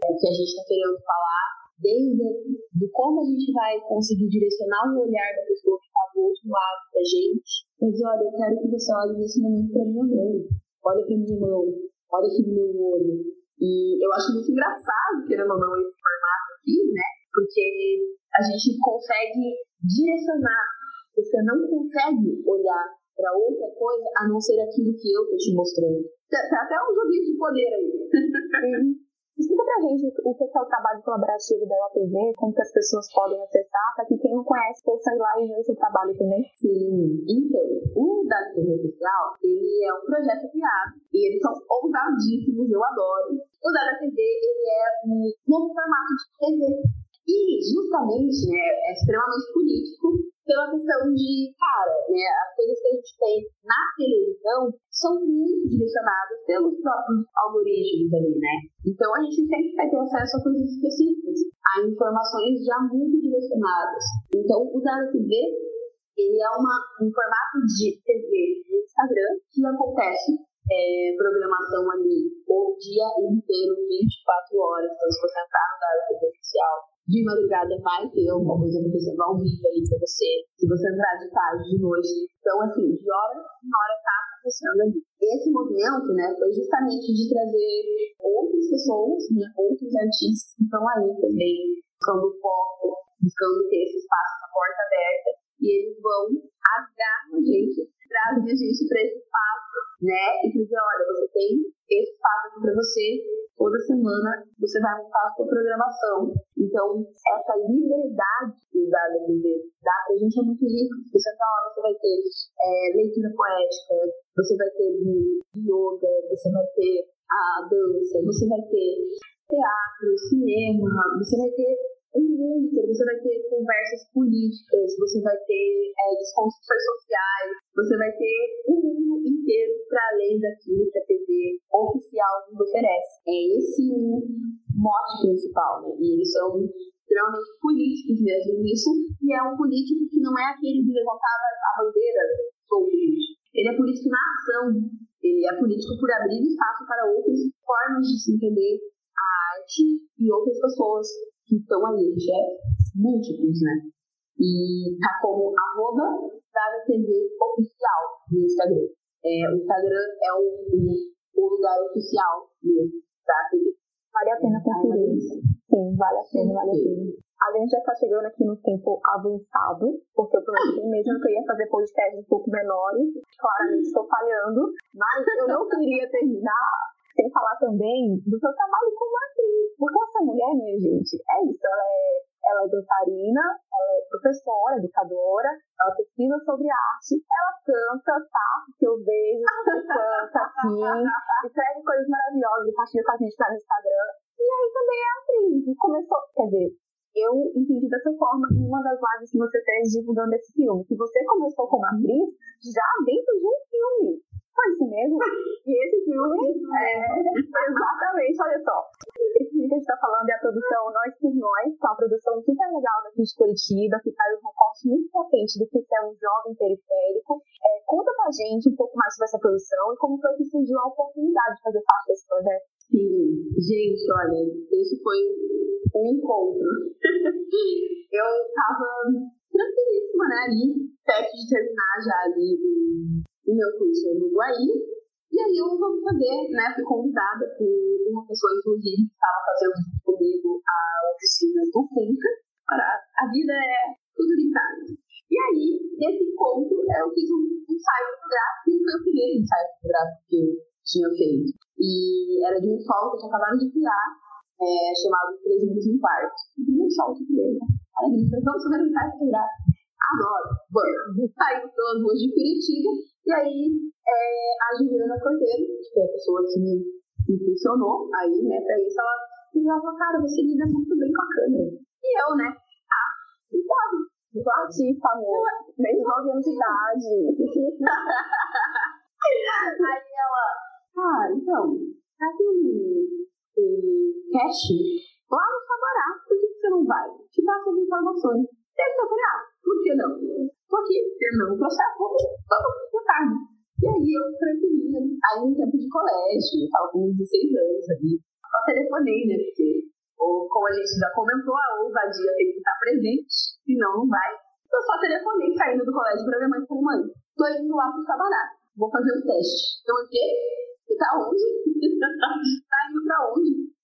é, o que a gente está querendo falar, desde do como a gente vai conseguir direcionar o olhar da pessoa que está do outro lado da gente. Mas olha, eu quero que você olhe nesse momento para minha mão, olha para minha mão, olha aqui no meu olho. E eu acho muito engraçado, querendo ou não, esse formato aqui, né? Porque a gente consegue direcionar. Você não consegue olhar para outra coisa a não ser aquilo que eu tô te mostrando. Tem até um joguinho de poder aí. Explica pra gente o que é o trabalho colaborativo da UAPV, como que as pessoas podem acessar, para que quem não conhece possa ir lá e ver o seu trabalho também. Sim, então, o da TV Oficial, ele é um projeto criado e eles são ousadíssimos, eu adoro. O da TV, ele é um novo formato de TV. E, justamente, né, é extremamente político, pela questão de, cara, né, as coisas que a gente tem na televisão são muito direcionadas pelos próprios algoritmos ali, né? Então a gente sempre vai ter acesso a coisas específicas, a informações já muito direcionadas. Então o TV ele é uma, um formato de TV no Instagram que acontece é, programação ali o dia inteiro, 24 horas, então se você entrar no TV oficial de madrugada vai ter alguma coisa acontecendo ao vivo ali pra você, se você entrar de tarde, de noite. Então, assim, de hora em hora tá acontecendo ali. Esse movimento, né, foi justamente de trazer outras pessoas, né, outros artistas que estão aí também, buscando foco, buscando ter esse espaço, essa porta aberta, e eles vão rasgar a gente, trazer a gente para esse espaço, né, e dizer, olha, você tem esse espaço aqui para você, toda semana você vai montar a sua programação. Então, essa liberdade da LBV dá pra gente é muito rica. Você tá lá, você vai ter é, leitura poética, você vai ter yoga, você vai ter a dança, você vai ter teatro, cinema, você vai ter um inteiro. Você vai ter conversas políticas, você vai ter é, desconstruções sociais, você vai ter um mundo inteiro para além daquilo que a TV oficial nos oferece. É esse o mote principal, né? E eles são extremamente políticos mesmo nisso, e é um político que não é aquele de levantar a bandeira sou político. Ele é político na ação. Ele é político por abrir espaço para outras formas de se entender a arte e outras pessoas que estão aí. Gente é múltiplos, né? E tá como arroba TV oficial no Instagram. É, o Instagram é o, o, o lugar oficial mesmo da TV. Vale a pena conferir. Sim, vale a pena, vale a pena. A gente já está chegando aqui no tempo avançado, porque eu prometi mesmo que eu ia fazer podcasts um pouco menores. Claramente estou falhando, mas eu não queria terminar sem falar também do seu trabalho como atriz. Porque essa mulher, minha gente, é isso. Ela é, ela é dançarina, ela é professora, educadora, ela pesquisa sobre arte, ela canta, tá? Porque eu vejo você canta assim, escreve coisas maravilhosas, compartilha com a gente lá no Instagram. E aí também é atriz. E começou, quer dizer, eu entendi dessa forma em uma das lives que você fez divulgando esse filme, que você começou como atriz já dentro de um filme. Foi isso mesmo? E esse filme é exatamente, olha só. Esse filme que a gente está falando é a produção Nós por Nós, que é uma produção super legal daqui de Curitiba, que faz um recorte muito potente do que é um jovem periférico. É, conta pra gente um pouco mais sobre essa produção e como foi que surgiu a oportunidade de fazer parte desse projeto. Sim, gente, olha, esse foi um encontro. eu tava tranquilíssima, né, ali, perto de terminar já ali o, meu curso no Uruguai. E aí eu vou fazer, né, fui convidada por uma pessoa, inclusive, que estava fazendo comigo a oficina do FUNCA. Para a vida é tudo linkado. E aí, nesse encontro, eu fiz um ensaio fotográfico e foi o primeiro ensaio fotográfico que eu tinha feito. E era de um sol que eu tinha de criar, é, chamado Três Minutos em Quarto. O primeiro sol que eu criei, né? Aí ele falou, vamos fazer um ensaio fotográfico. Adoro. Vamos. Saímos pelas ruas de Curitiba. E aí, é, a Juliana Cordeiro, que é a pessoa que me impulsionou aí, né, pra isso, ela, ela falou, cara, você lida muito bem com a câmera. E eu, né, ah, obrigado. Sou artista, amor. Desde 9 anos de idade. aí ela, cara, então, tá aqui um, cash lá no Sabará, por que você não vai? Te passa as informações. Deve ter falei, ah, por que não? Tô aqui, terminando o processo, vamos, vamos tarde. E aí eu tranquilinha, aí no tempo de colégio, eu tava com 16 anos ali, só telefonei, né, porque, ou, como a gente já comentou, a ousadia tem que estar presente, senão não vai. Eu só telefonei saindo do colégio pra minha mãe e falei, mãe, tô indo lá pro Sabará, vou fazer um teste. Então, o quê? Você tá onde? tá indo pra onde?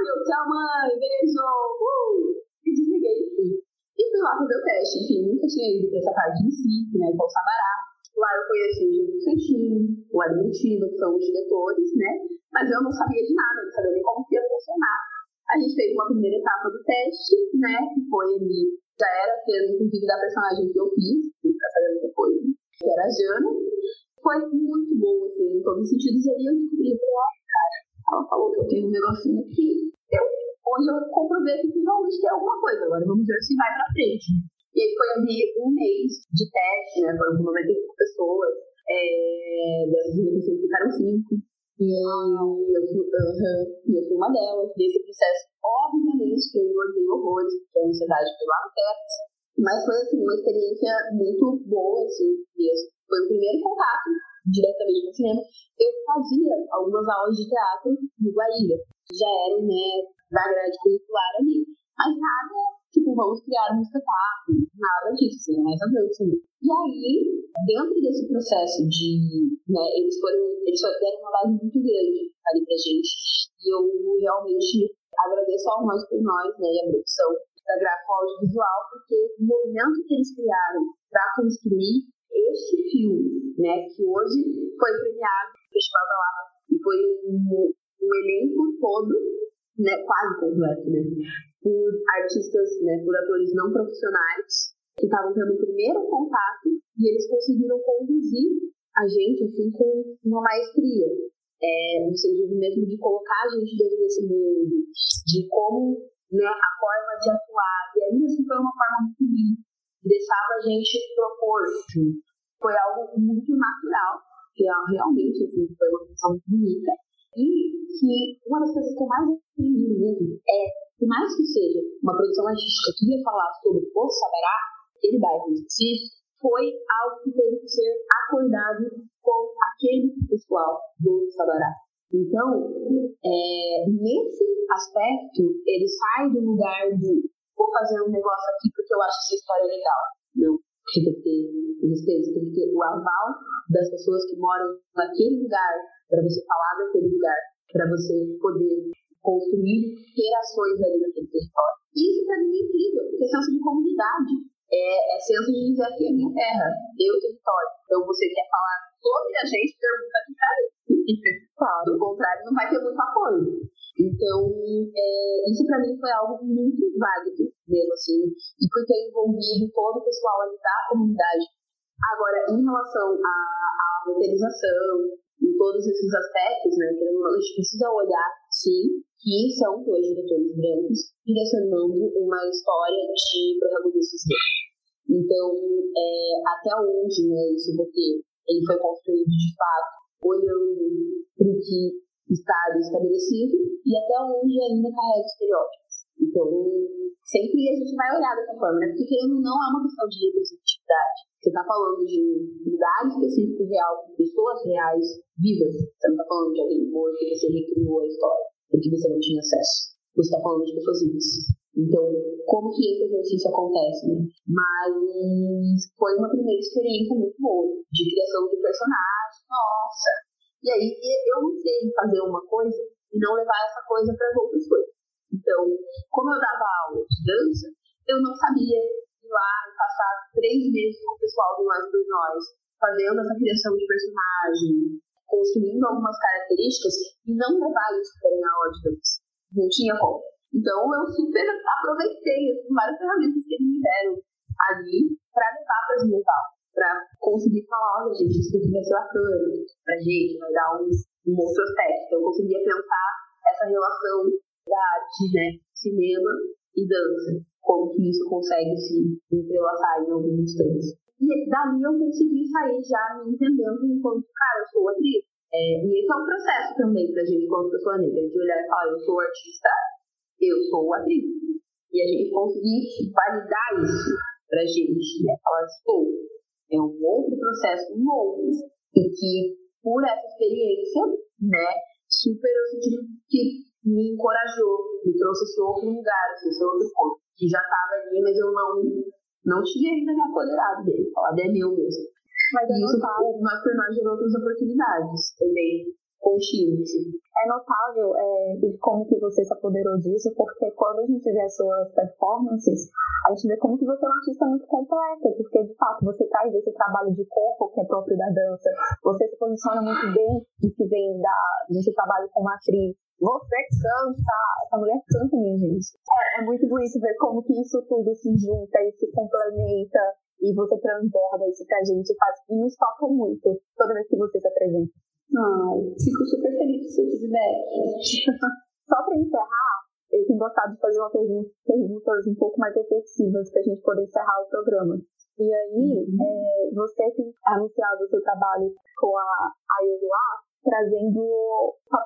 Eu, tchau mãe, beijo, uh! E desliguei, e fui lá fazer o teste. Enfim, nunca tinha ido para essa parte de si, né, com o Sabará. Lá eu conheci o Gil Santinho, o Admitido, que são os diretores, né? Mas eu não sabia de nada, não sabia nem como ia funcionar. A gente fez uma primeira etapa do teste, né? Que foi ali, já era sendo inclusive da personagem que eu fiz, pra saber depois, que era a Jana. Foi muito bom, assim, em todos os sentidos. E ali eu descobri, cara, ela falou que eu tenho um negocinho aqui, eu onde eu comprovei que realmente tem alguma coisa. Agora vamos ver se vai para frente. E aí foi ali um mês de teste, né? Foram 95 pessoas. É, dessas 95 ficaram 5. E eu, fui, eu fui uma delas. Nesse processo, obviamente, que eu engordei horrores, porque a ansiedade foi lá no teto. Mas foi, assim, uma experiência muito boa, assim, mesmo. Foi o primeiro contato diretamente com o cinema. Eu fazia algumas aulas de teatro no Guaíra. Já eram, né, da grade curricular ali. Mas nada, tipo, vamos criar um espetáculo, nada disso, assim, é mais a dança. Né? E aí, dentro desse processo de, né, eles foram, eles deram uma base muito grande ali pra gente. E eu realmente agradeço ao nós por nós, né, e a produção da Grafo Audiovisual, porque o movimento que eles criaram para construir este filme, né, que hoje foi premiado no Festival da Lapa, e foi um, um elenco todo né, quase completo, né, por artistas, né, por atores não profissionais que estavam tendo o primeiro contato e eles conseguiram conduzir a gente assim com uma maestria, é, no sentido mesmo de colocar a gente dentro desse mundo, de como né, a forma de atuar. E ainda assim foi uma forma muito linda, deixava a gente propor, assim, foi algo muito natural, que realmente assim, foi uma função muito bonita e que uma das coisas que eu mais aprendi mesmo é, por mais que seja uma produção artística que ia falar sobre o Sabará, aquele bairro em si, foi algo que teve que ser acordado com aquele pessoal do Sabará. Então, é, nesse aspecto, ele sai do lugar de vou fazer um negócio aqui porque eu acho essa história legal. Não, tem que ter respeito, tem que ter o aval das pessoas que moram naquele lugar, para você falar daquele lugar, para você poder construir, ter ações ali naquele território. Isso para mim é incrível, porque é senso de comunidade. É, é senso de dizer aqui é minha terra, meu território. Então você quer falar sobre a gente, pergunta aqui pra ele. Claro. Do contrário, não vai ter muito apoio. Então, é, isso para mim foi algo muito válido mesmo, assim, e por ter envolvido todo o pessoal ali da comunidade. Agora, em relação à, à roteirização, em todos esses aspectos, né, que a gente precisa olhar, sim, que são dois diretores brancos direcionando uma história de protagonistas Então, é, até onde né, esse roteiro ele foi construído de fato, olhando para o que está estabelecido e até onde ainda carrega estereótipos. Então, sempre a gente vai olhar dessa forma, né? Porque querendo não é uma questão de representatividade. Você está falando de lugar específico real, pessoas reais vivas. Você não está falando de alguém morto que você recriou a história, porque você não tinha acesso. Você está falando de pessoas vivas. Então, como que esse exercício acontece, né? Mas foi uma primeira experiência muito boa de criação de personagens. Nossa, e aí eu não sei fazer uma coisa e não levar essa coisa para as outras coisas. Então, como eu dava aula de dança, eu não sabia ir lá e passar três meses com o pessoal do Nós por Nós, fazendo essa criação de personagem, construindo algumas características e não levar isso para minha aula de dança. Não tinha como. Então, eu super aproveitei assim, várias ferramentas que eles me deram ali para levar para as minhas aulas para conseguir falar, olha, gente, isso daqui vai ser bacana pra gente, vai dar um, um outro aspecto. Então, eu conseguia pensar essa relação da arte, né, cinema e dança, como que isso consegue se entrelaçar em alguns instantes. E dali eu consegui sair já me entendendo enquanto, cara, eu sou atriz. É, e esse é um processo também pra gente, como pessoa negra, de olhar e falar, eu sou artista, eu sou atriz. E a gente conseguir validar isso pra gente, né? Falar, estou, é um outro processo novo e que, por essa experiência, né, super eu senti que me encorajou, me trouxe esse outro lugar, esse outro ponto, que já estava ali, mas eu não, não tinha ainda me apoderado dele, falar, é meu mesmo. Mas e isso, mas por nós gerou outras oportunidades também contínuos. É notável é, como que você se apoderou disso, porque quando a gente vê as suas performances, a gente vê como que você é um artista muito completa, porque de fato você traz esse trabalho de corpo que é próprio da dança, você se posiciona muito bem no que vem da, desse trabalho como atriz, você canta, essa mulher canta, minha gente. É, é muito bonito ver como que isso tudo se junta e se complementa e você transborda isso pra gente faz, e nos toca muito toda vez que você se apresenta. Ai, fico super feliz com o seu feedback. Só para encerrar, eu tenho gostado de fazer uma pergunta, perguntas um pouco mais reflexivas para a gente poder encerrar o programa. E aí, uhum. é, você tem anunciado o seu trabalho com a Ayoluá, trazendo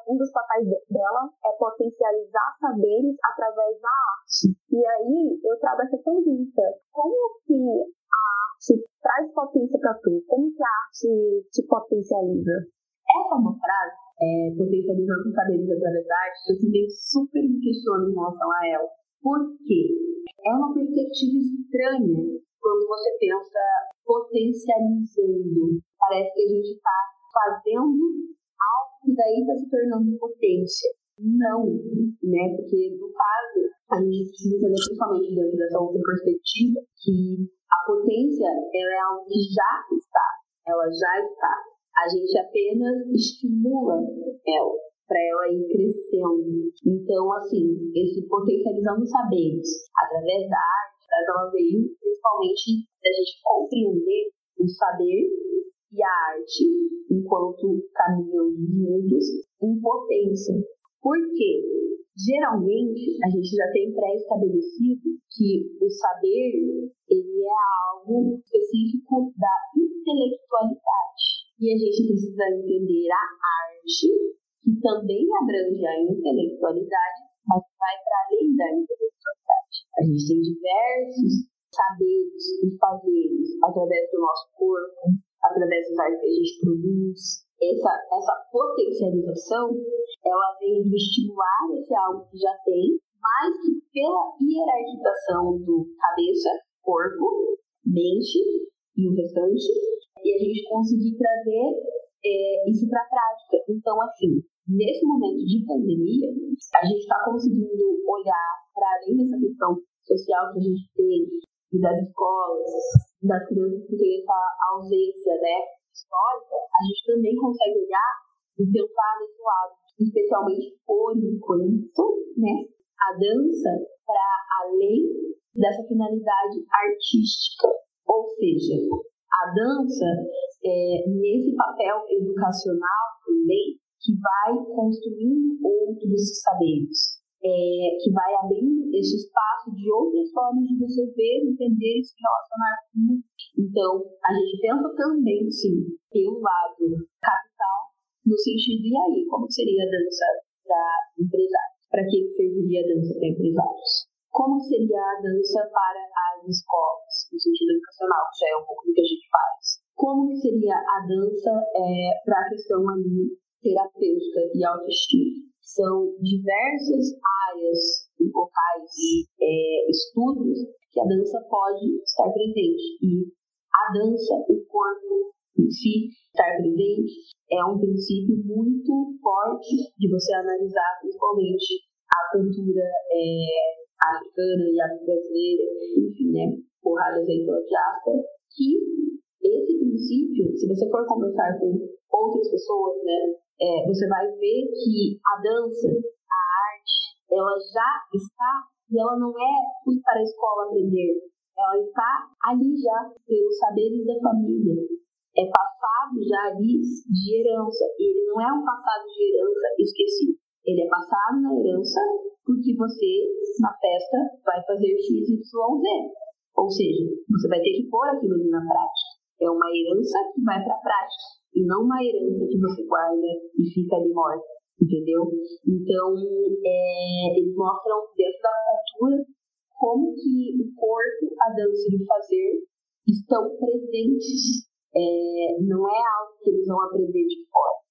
um dos papéis dela é potencializar saberes através da arte. E aí, eu trago essa pergunta: como que a arte traz potência para tu? Como que a arte te potencializa? Essa é uma frase, é, potencializando os saberes da arte, que eu também super me questiono em relação a ela. Por quê? É uma perspectiva estranha quando você pensa potencializando. Parece que a gente está fazendo algo que daí está se tornando potência. Não, né? Porque no caso, a gente precisa entender principalmente dentro dessa outra perspectiva que a potência ela é algo que já está, ela já está a gente apenas estimula ela para ela ir crescendo. Então, assim, esse potencializando saberes através da arte, ela veio principalmente da gente compreender o saber e a arte enquanto caminham juntos em potência. Por quê? Geralmente, a gente já tem pré-estabelecido que o saber ele é algo específico da intelectualidade. E a gente precisa entender a arte, que também abrange a intelectualidade, mas vai para além da intelectualidade. A gente tem diversos saberes e fazeres através do nosso corpo, através das artes que a gente produz. Essa, essa potencialização, ela vem estimular esse algo que já tem, mais que pela hierarquização do cabeça, corpo, mente e o restante, e a gente conseguir trazer é, isso para a prática. Então, assim, nesse momento de pandemia, a gente está conseguindo olhar para além dessa questão social que a gente tem, e das escolas, das crianças que têm essa ausência né, histórica, a gente também consegue olhar e pensar nesse lado, especialmente por enquanto, né, a dança para além dessa finalidade artística. Ou seja, a dança, é, nesse papel educacional também, que vai construindo outros saberes, é, que vai abrindo esse espaço de outras formas de você ver, entender e se relacionar com o. Então, a gente pensa também, sim, pelo lado capital, no sentido, e aí, como seria a dança para empresários? Para que serviria a dança para empresários? Como seria a dança para as escolas, no sentido educacional, que já é um pouco do que a gente faz? Como seria a dança é, para a questão ali terapêutica e autoestima? São diversas áreas e locais e é, estudos que a dança pode estar presente. E a dança, o corpo em si, estar presente, é um princípio muito forte de você analisar, principalmente a cultura é, africana e afro-brasileira, enfim, né, porradas aí pela diáspora, que esse princípio, se você for conversar com outras pessoas, né, é, você vai ver que a dança, a arte, ela já está e ela não é fui para a escola aprender, ela está ali já pelos saberes da família. É passado já ali de herança. Ele não é um passado de herança esquecido. Ele é passado na herança porque você, na festa, vai fazer X, Y, Z. Ou seja, você vai ter que pôr aquilo ali na prática. É uma herança que vai para a prática e não uma herança que você guarda e fica ali morta, entendeu? Então, é, eles mostram dentro da cultura como que o corpo, a dança e o fazer estão presentes. É, não é algo que eles vão aprender de fora.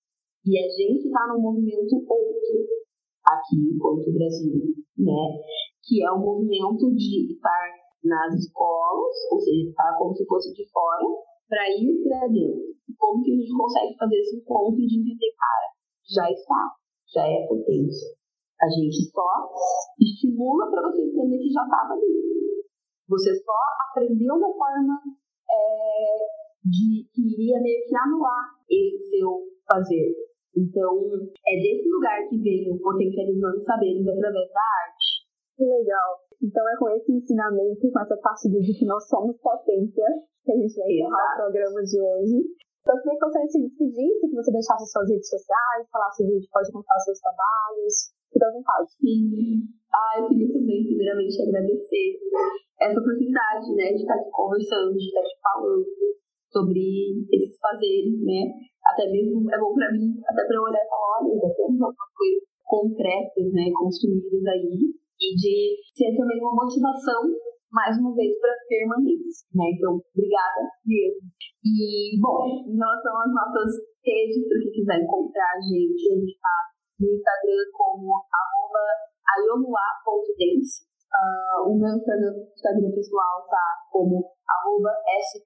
E a gente está num movimento outro aqui, enquanto Brasil, né? Que é o um movimento de estar nas escolas, ou seja, estar como se fosse de fora, para ir para dentro. Como que a gente consegue fazer esse encontro de entender, cara, já está, já é potência. A gente só estimula para você entender que já estava ali. Você só aprendeu da forma é, de que iria meio que anular esse seu fazer. Então, é desse lugar que veio potencializando saberes através da arte. Que legal. Então é com esse ensinamento, com essa partilha de que nós somos potência, que a gente vai encerrar o programa de hoje. Então, eu queria que você se despedisse, que você deixasse suas redes sociais, falasse o vídeo, pode contar seus trabalhos. Fique à vontade. Sim. Ah, eu queria também, primeiramente, agradecer essa oportunidade, né, de estar aqui conversando, de estar aqui falando sobre esses fazeres, né? Até mesmo é bom para mim, até para eu olhar e falar, olha, já temos algumas coisas concretas, né, construídas aí, e de ser também uma motivação mais uma vez para permanência, né? Então, obrigada mesmo. E, bom, em relação às nossas redes, para quem quiser encontrar a gente, a gente está no Instagram como arroba. Uh, o meu Instagram, Instagram pessoal tá como arroba st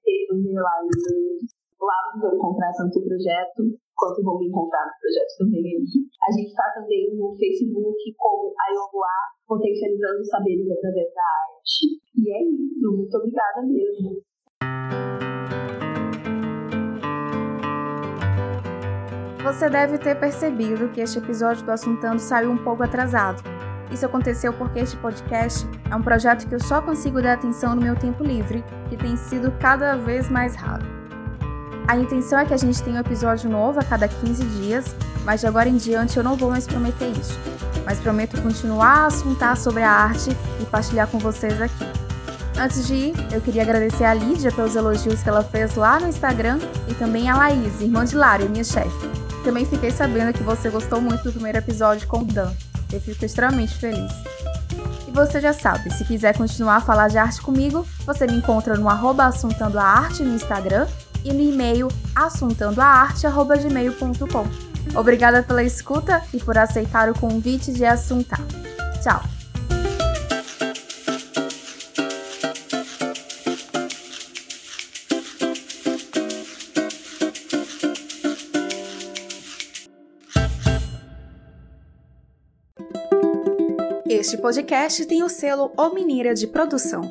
Lá vocês vão encontrar tanto o projeto quanto vão me encontrar no projeto também aí. A gente está também no Facebook como Ayomua, potencializando saberes através da arte. E é isso. Muito obrigada mesmo. Você deve ter percebido que este episódio do Assuntando saiu um pouco atrasado. Isso aconteceu porque este podcast é um projeto que eu só consigo dar atenção no meu tempo livre, que tem sido cada vez mais raro. A intenção é que a gente tenha um episódio novo a cada 15 dias, mas de agora em diante eu não vou mais prometer isso. Mas prometo continuar a assuntar sobre a arte e partilhar com vocês aqui. Antes de ir, eu queria agradecer a Lídia pelos elogios que ela fez lá no Instagram e também a Laís, irmã de Lara, minha chefe. Também fiquei sabendo que você gostou muito do primeiro episódio com o Dan. Eu fico extremamente feliz. você já sabe, se quiser continuar a falar de arte comigo, você me encontra no arroba assuntando a arte no Instagram e no e-mail assuntandoaarte.gmail.com. Obrigada pela escuta e por aceitar o convite de assuntar. Tchau! Este podcast tem o selo O Mineira de Produção.